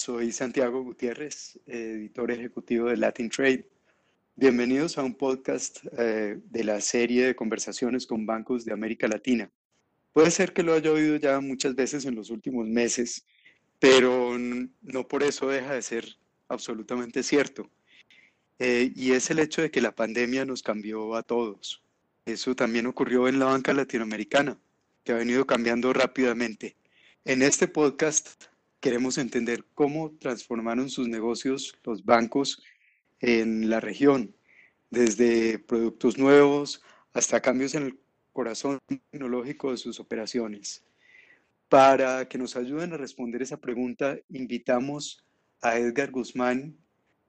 soy Santiago Gutiérrez, editor ejecutivo de Latin Trade. Bienvenidos a un podcast eh, de la serie de conversaciones con bancos de América Latina. Puede ser que lo haya oído ya muchas veces en los últimos meses, pero no por eso deja de ser absolutamente cierto. Eh, y es el hecho de que la pandemia nos cambió a todos. Eso también ocurrió en la banca latinoamericana, que ha venido cambiando rápidamente. En este podcast queremos entender cómo transformaron sus negocios los bancos en la región, desde productos nuevos hasta cambios en el corazón tecnológico de sus operaciones. Para que nos ayuden a responder esa pregunta, invitamos a Edgar Guzmán,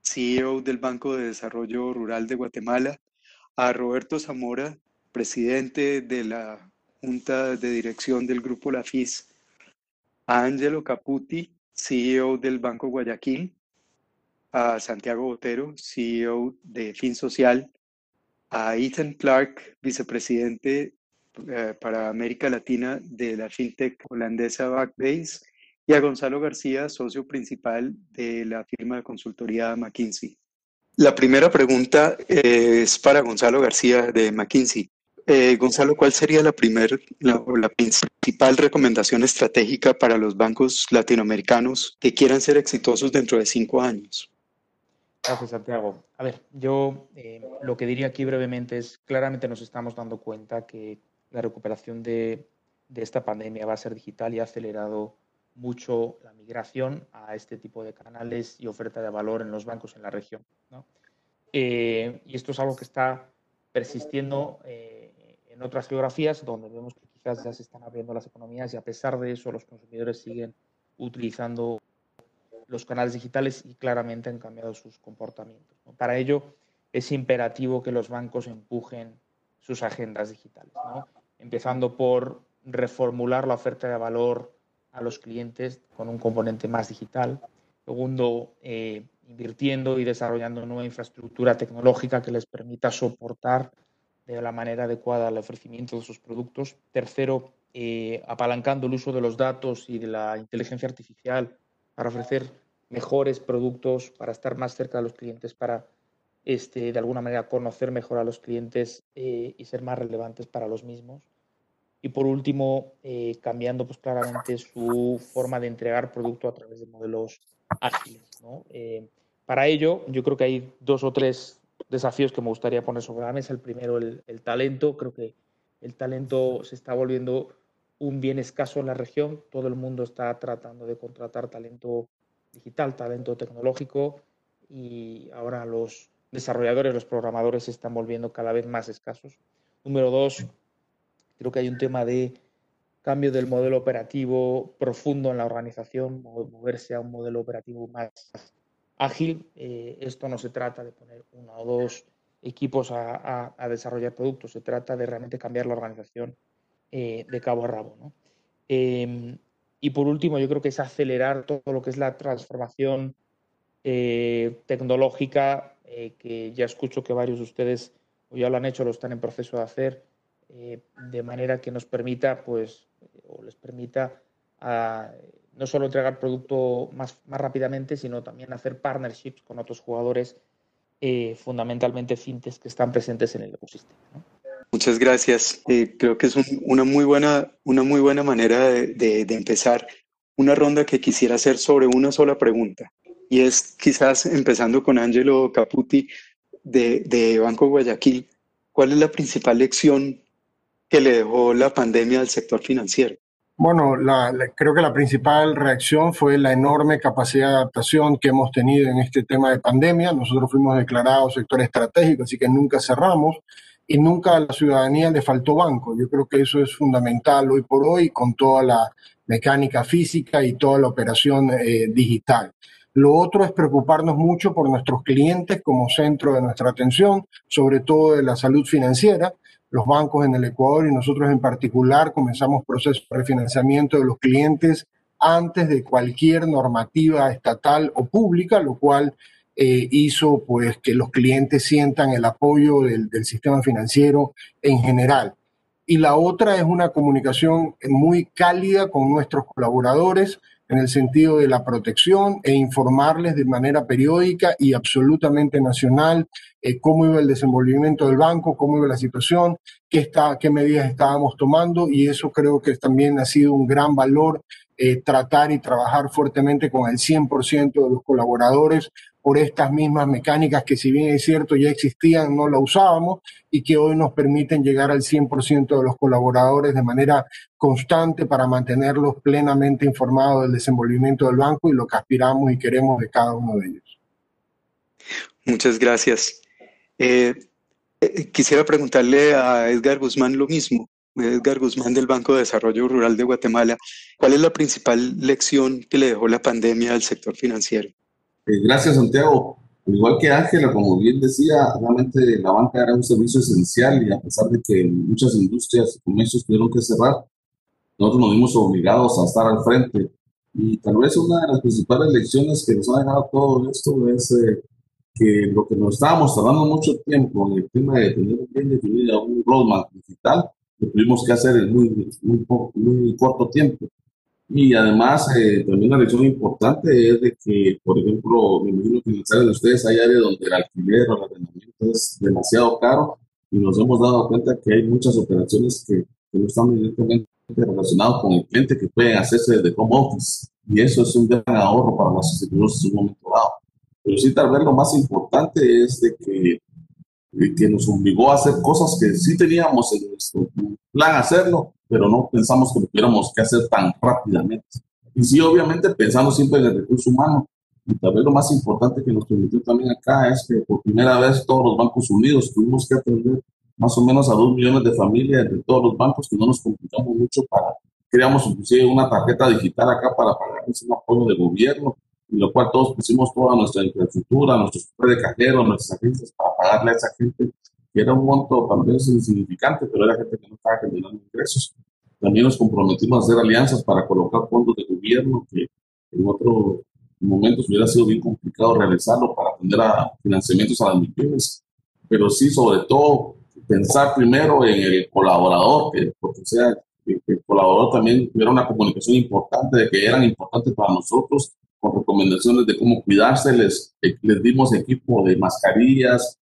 CEO del Banco de Desarrollo Rural de Guatemala, a Roberto Zamora, presidente de la Junta de Dirección del Grupo La FIS, a Angelo Caputi, CEO del Banco Guayaquil, a Santiago Botero, CEO de Fin Social, a Ethan Clark, vicepresidente eh, para América Latina de la fintech holandesa Backbase, y a Gonzalo García, socio principal de la firma de consultoría McKinsey. La primera pregunta eh, es para Gonzalo García de McKinsey. Eh, Gonzalo, ¿cuál sería la, primer, la, la, principal recomendación estratégica para los bancos latinoamericanos que quieran ser exitosos dentro de cinco años? Gracias, Santiago. A ver, yo eh, lo que diría aquí brevemente es, claramente nos estamos dando cuenta que la recuperación de, de, esta pandemia va a ser digital y ha acelerado mucho la migración a este tipo de canales y oferta de valor en los bancos en la región. ¿no? Eh, y esto es algo que está persistiendo eh, en otras geografías donde vemos que quizás ya se están abriendo las economías y a pesar de eso los consumidores siguen utilizando los canales digitales y claramente han cambiado sus comportamientos. ¿no? Para ello es imperativo que los bancos empujen sus agendas digitales, ¿no? empezando por reformular la oferta de valor a los clientes con un componente más digital. Segundo, eh, invirtiendo y desarrollando nueva infraestructura tecnológica que les permita soportar de la manera adecuada el ofrecimiento de sus productos. Tercero, eh, apalancando el uso de los datos y de la inteligencia artificial para ofrecer mejores productos, para estar más cerca de los clientes, para este, de alguna manera conocer mejor a los clientes eh, y ser más relevantes para los mismos. Y por último, eh, cambiando pues, claramente su forma de entregar producto a través de modelos ágiles. para ello, yo creo que hay dos o tres desafíos que me gustaría poner sobre la mesa. El primero, el, talento. Creo que el talento se está volviendo un bien escaso en la región. Todo el mundo está tratando de contratar talento digital, talento tecnológico y ahora los desarrolladores, los programadores se están volviendo cada vez más escasos. Número dos, creo que hay un tema de cambio del modelo operativo profundo en la organización, moverse a un modelo operativo más ágil. Eh, esto no se trata de poner uno o dos equipos a, desarrollar productos, se trata de realmente cambiar la organización eh, de cabo a rabo. ¿no? Eh, y por último, yo creo que es acelerar todo lo que es la transformación eh, tecnológica, que ya escucho que varios de ustedes o ya lo han hecho, lo están en proceso de hacer, de manera que nos permita, pues, o les permita a, no solo entregar producto más, más rápidamente, sino también hacer partnerships con otros jugadores, fundamentalmente fintechs que están presentes en el ecosistema. Muchas gracias. Eh, creo que es un, una, muy buena, una muy buena manera de, empezar una ronda que quisiera hacer sobre una sola pregunta. Y es quizás empezando con Angelo Caputi de, de Banco Guayaquil. ¿Cuál es la principal lección que le dejó la pandemia al sector financiero? Bueno, la, la, creo que la principal reacción fue la enorme capacidad de adaptación que hemos tenido en este tema de pandemia. Nosotros fuimos declarados sector estratégico, así que nunca cerramos y nunca a la ciudadanía le faltó banco. Yo creo que eso es fundamental hoy por hoy con toda la mecánica física y toda la operación eh, digital. Lo otro es preocuparnos mucho por nuestros clientes como centro de nuestra atención, sobre todo de la salud financiera. Los bancos en el Ecuador y nosotros en particular comenzamos procesos de refinanciamiento de los clientes antes de cualquier normativa estatal o pública, lo cual eh, hizo pues que los clientes sientan el apoyo del, del, sistema financiero en general. Y la otra es una comunicación muy cálida con nuestros colaboradores. En el sentido de la protección e informarles de manera periódica y absolutamente nacional eh, cómo iba el desenvolvimiento del banco, cómo iba la situación, qué, está, qué medidas estábamos tomando y eso creo que también ha sido un gran valor eh, tratar y trabajar fuertemente con el 100% de los colaboradores por estas mismas mecánicas que si bien es cierto ya existían, no la usábamos y que hoy nos permiten llegar al 100% de los colaboradores de manera constante para mantenerlos plenamente informados del desenvolvimiento del banco y lo que aspiramos y queremos de cada uno de ellos. Muchas gracias. Eh, eh, quisiera preguntarle a Edgar Guzmán lo mismo. Edgar Guzmán del Banco de Desarrollo Rural de Guatemala. ¿Cuál es la principal lección que le dejó la pandemia al sector financiero? Eh, gracias, Santiago. Igual que Ángela, como bien decía, realmente la banca era un servicio esencial y a pesar de que muchas industrias y comercios tuvieron que cerrar, nosotros nos vimos obligados a estar al frente. Y tal vez una de las principales lecciones que nos ha dejado todo esto es eh, que lo que nos estábamos tardando mucho tiempo en el tema de tener bien definido un roadmap digital, lo tuvimos que hacer en muy, muy, muy corto tiempo. Y además, eh, también una lección importante es de que, por ejemplo, me imagino que en de ustedes hay áreas donde el alquiler o el arrendamiento es demasiado caro y nos hemos dado cuenta que hay muchas operaciones que, que no están directamente relacionadas con el cliente que pueden hacerse desde home office. Y eso es un gran ahorro para las instituciones en un momento dado. Pero sí, tal vez lo más importante es de que que nos obligó a hacer cosas que sí teníamos en nuestro plan hacerlo, pero no pensamos que lo tuviéramos que hacer tan rápidamente. Y sí, obviamente pensando siempre en el recurso humano. Y tal vez lo más importante que nos permitió también acá es que por primera vez todos los bancos unidos tuvimos que atender más o menos a dos millones de familias de todos los bancos que no nos complicamos mucho para, creamos inclusive una tarjeta digital acá para pagarles un apoyo de gobierno y lo cual todos pusimos toda nuestra infraestructura, nuestros de cajeros, nuestras agencias para pagarle a esa gente, que era un monto tal vez insignificante, pero era gente que no estaba generando ingresos. También nos comprometimos a hacer alianzas para colocar fondos de gobierno, que en otros momentos hubiera sido bien complicado realizarlo para atender a financiamientos a las MIPIMES, pero sí, sobre todo, pensar primero en el colaborador, que porque sea que el colaborador también tuviera una comunicación importante, de que eran importantes para nosotros con recomendaciones de cómo cuidarse. Les, eh, les dimos equipo de mascarillas,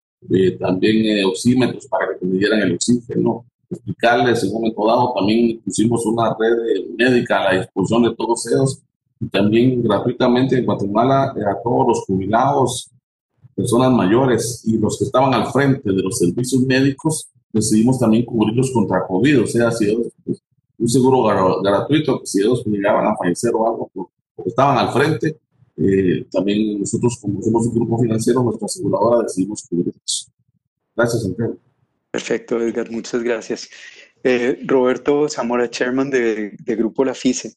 también eh, oxímetros para que midieran el oxígeno. Explicarles en un momento dado, también pusimos una red médica a la disposición de todos ellos y también gratuitamente en Guatemala eh, a todos los jubilados, personas mayores y los que estaban al frente de los servicios médicos, decidimos también cubrirlos contra COVID, o sea, si ellos, pues, un seguro gratuito, que si ellos llegaban a fallecer o algo, pues, estaban al frente. Eh, también nosotros, como somos un grupo financiero, nuestra aseguradora decidimos cubrir eso. Gracias, Santiago. Perfecto, Edgar, muchas gracias. Eh, Roberto Zamora, chairman de, Grupo La FICE.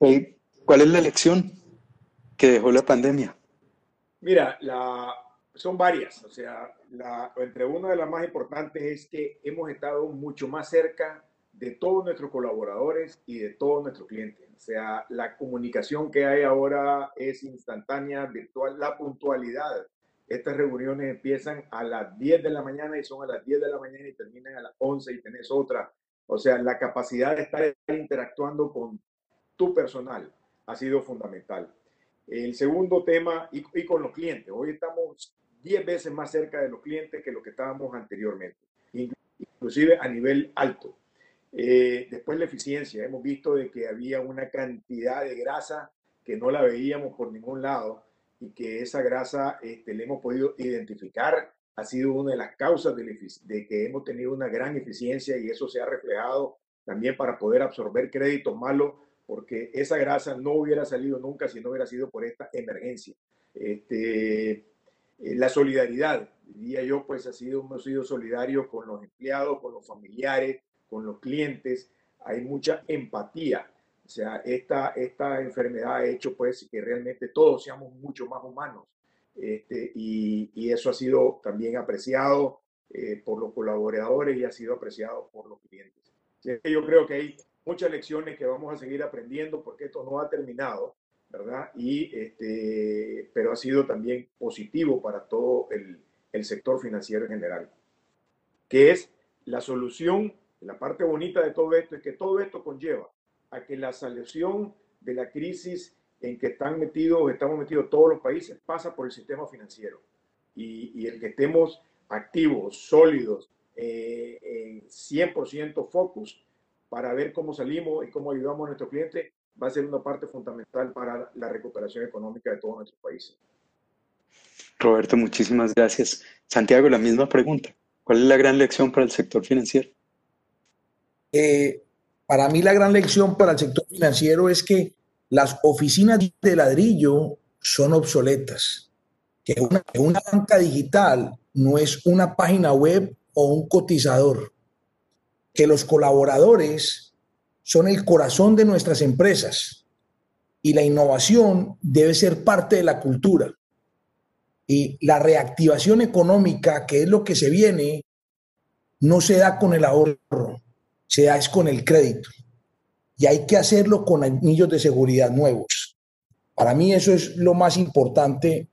Eh, ¿Cuál es la lección que dejó la pandemia? Mira, la, son varias. O sea, la, entre una de las más importantes es que hemos estado mucho más cerca de todos nuestros colaboradores y de todos nuestros clientes. O sea, la comunicación que hay ahora es instantánea, virtual, la puntualidad. Estas reuniones empiezan a las 10 de la mañana y son a las 10 de la mañana y terminan a las 11 y tenés otra. O sea, la capacidad de estar interactuando con tu personal ha sido fundamental. El segundo tema, y, y con los clientes. Hoy estamos 10 veces más cerca de los clientes que lo que estábamos anteriormente, inclusive a nivel alto. Eh, después la eficiencia. Hemos visto de que había una cantidad de grasa que no la veíamos por ningún lado y que esa grasa este, le hemos podido identificar. Ha sido una de las causas de, de que hemos tenido una gran eficiencia y eso se ha reflejado también para poder absorber créditos malos porque esa grasa no hubiera salido nunca si no hubiera sido por esta emergencia. Este, eh, la solidaridad, diría yo, pues ha sido, hemos sido solidarios con los empleados, con los familiares, con los clientes, hay mucha empatía. O sea, esta, esta enfermedad ha hecho pues que realmente todos seamos mucho más humanos. Este, y, y, eso ha sido también apreciado eh, por los colaboradores y ha sido apreciado por los clientes. yo creo que hay muchas lecciones que vamos a seguir aprendiendo porque esto no ha terminado, ¿verdad? Y, este, pero ha sido también positivo para todo el, el sector financiero en general, que es la solución la parte bonita de todo esto es que todo esto conlleva a que la solución de la crisis en que están metidos, estamos metidos todos los países, pasa por el sistema financiero. Y, el que estemos activos, sólidos, eh, en 100% focus para ver cómo salimos y cómo ayudamos a nuestros clientes, va a ser una parte fundamental para la recuperación económica de todos nuestros países. Roberto, muchísimas gracias. Santiago, la misma pregunta. ¿Cuál es la gran lección para el sector financiero? Eh, para mí la gran lección para el sector financiero es que las oficinas de ladrillo son obsoletas. Que una, una banca digital no es una página web o un cotizador. Que los colaboradores son el corazón de nuestras empresas y la innovación debe ser parte de la cultura. Y la reactivación económica, que es lo que se viene, no se da con el ahorro, se da es con el crédito. Y hay que hacerlo con anillos de seguridad nuevos. Para mí eso es lo más importante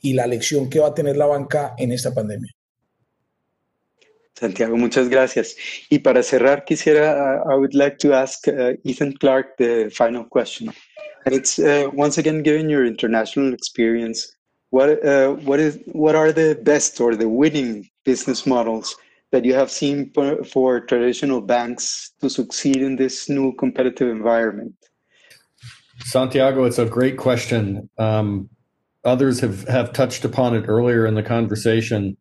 y la lección que va a tener la banca en esta pandemia. Santiago, muchas gracias. Y para cerrar, quisiera, uh, I would like to ask uh, Ethan Clark the final question. And it's uh, once again, given your international experience, what what is what are the best or the winning business models that you have seen for, for traditional banks to succeed in this new competitive environment? Santiago, it's a great question. Um, others have have touched upon it earlier in the conversation,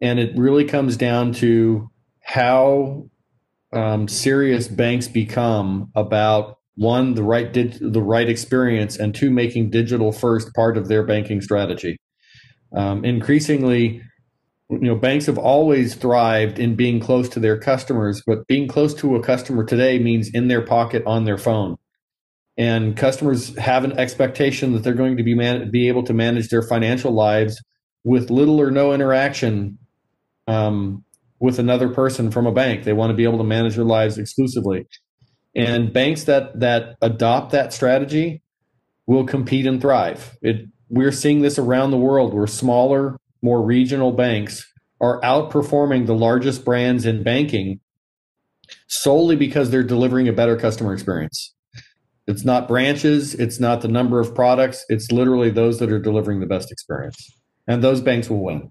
and it really comes down to how um, serious banks become about one the right the right experience and two making digital first part of their banking strategy um, increasingly you know banks have always thrived in being close to their customers but being close to a customer today means in their pocket on their phone. And customers have an expectation that they're going to be man- be able to manage their financial lives with little or no interaction um, with another person from a bank. They want to be able to manage their lives exclusively. And banks that that adopt that strategy will compete and thrive. It, we're seeing this around the world. Where smaller, more regional banks are outperforming the largest brands in banking solely because they're delivering a better customer experience. It's not branches, it's not the number of products, it's literally those that are delivering the best experience. And those banks will win.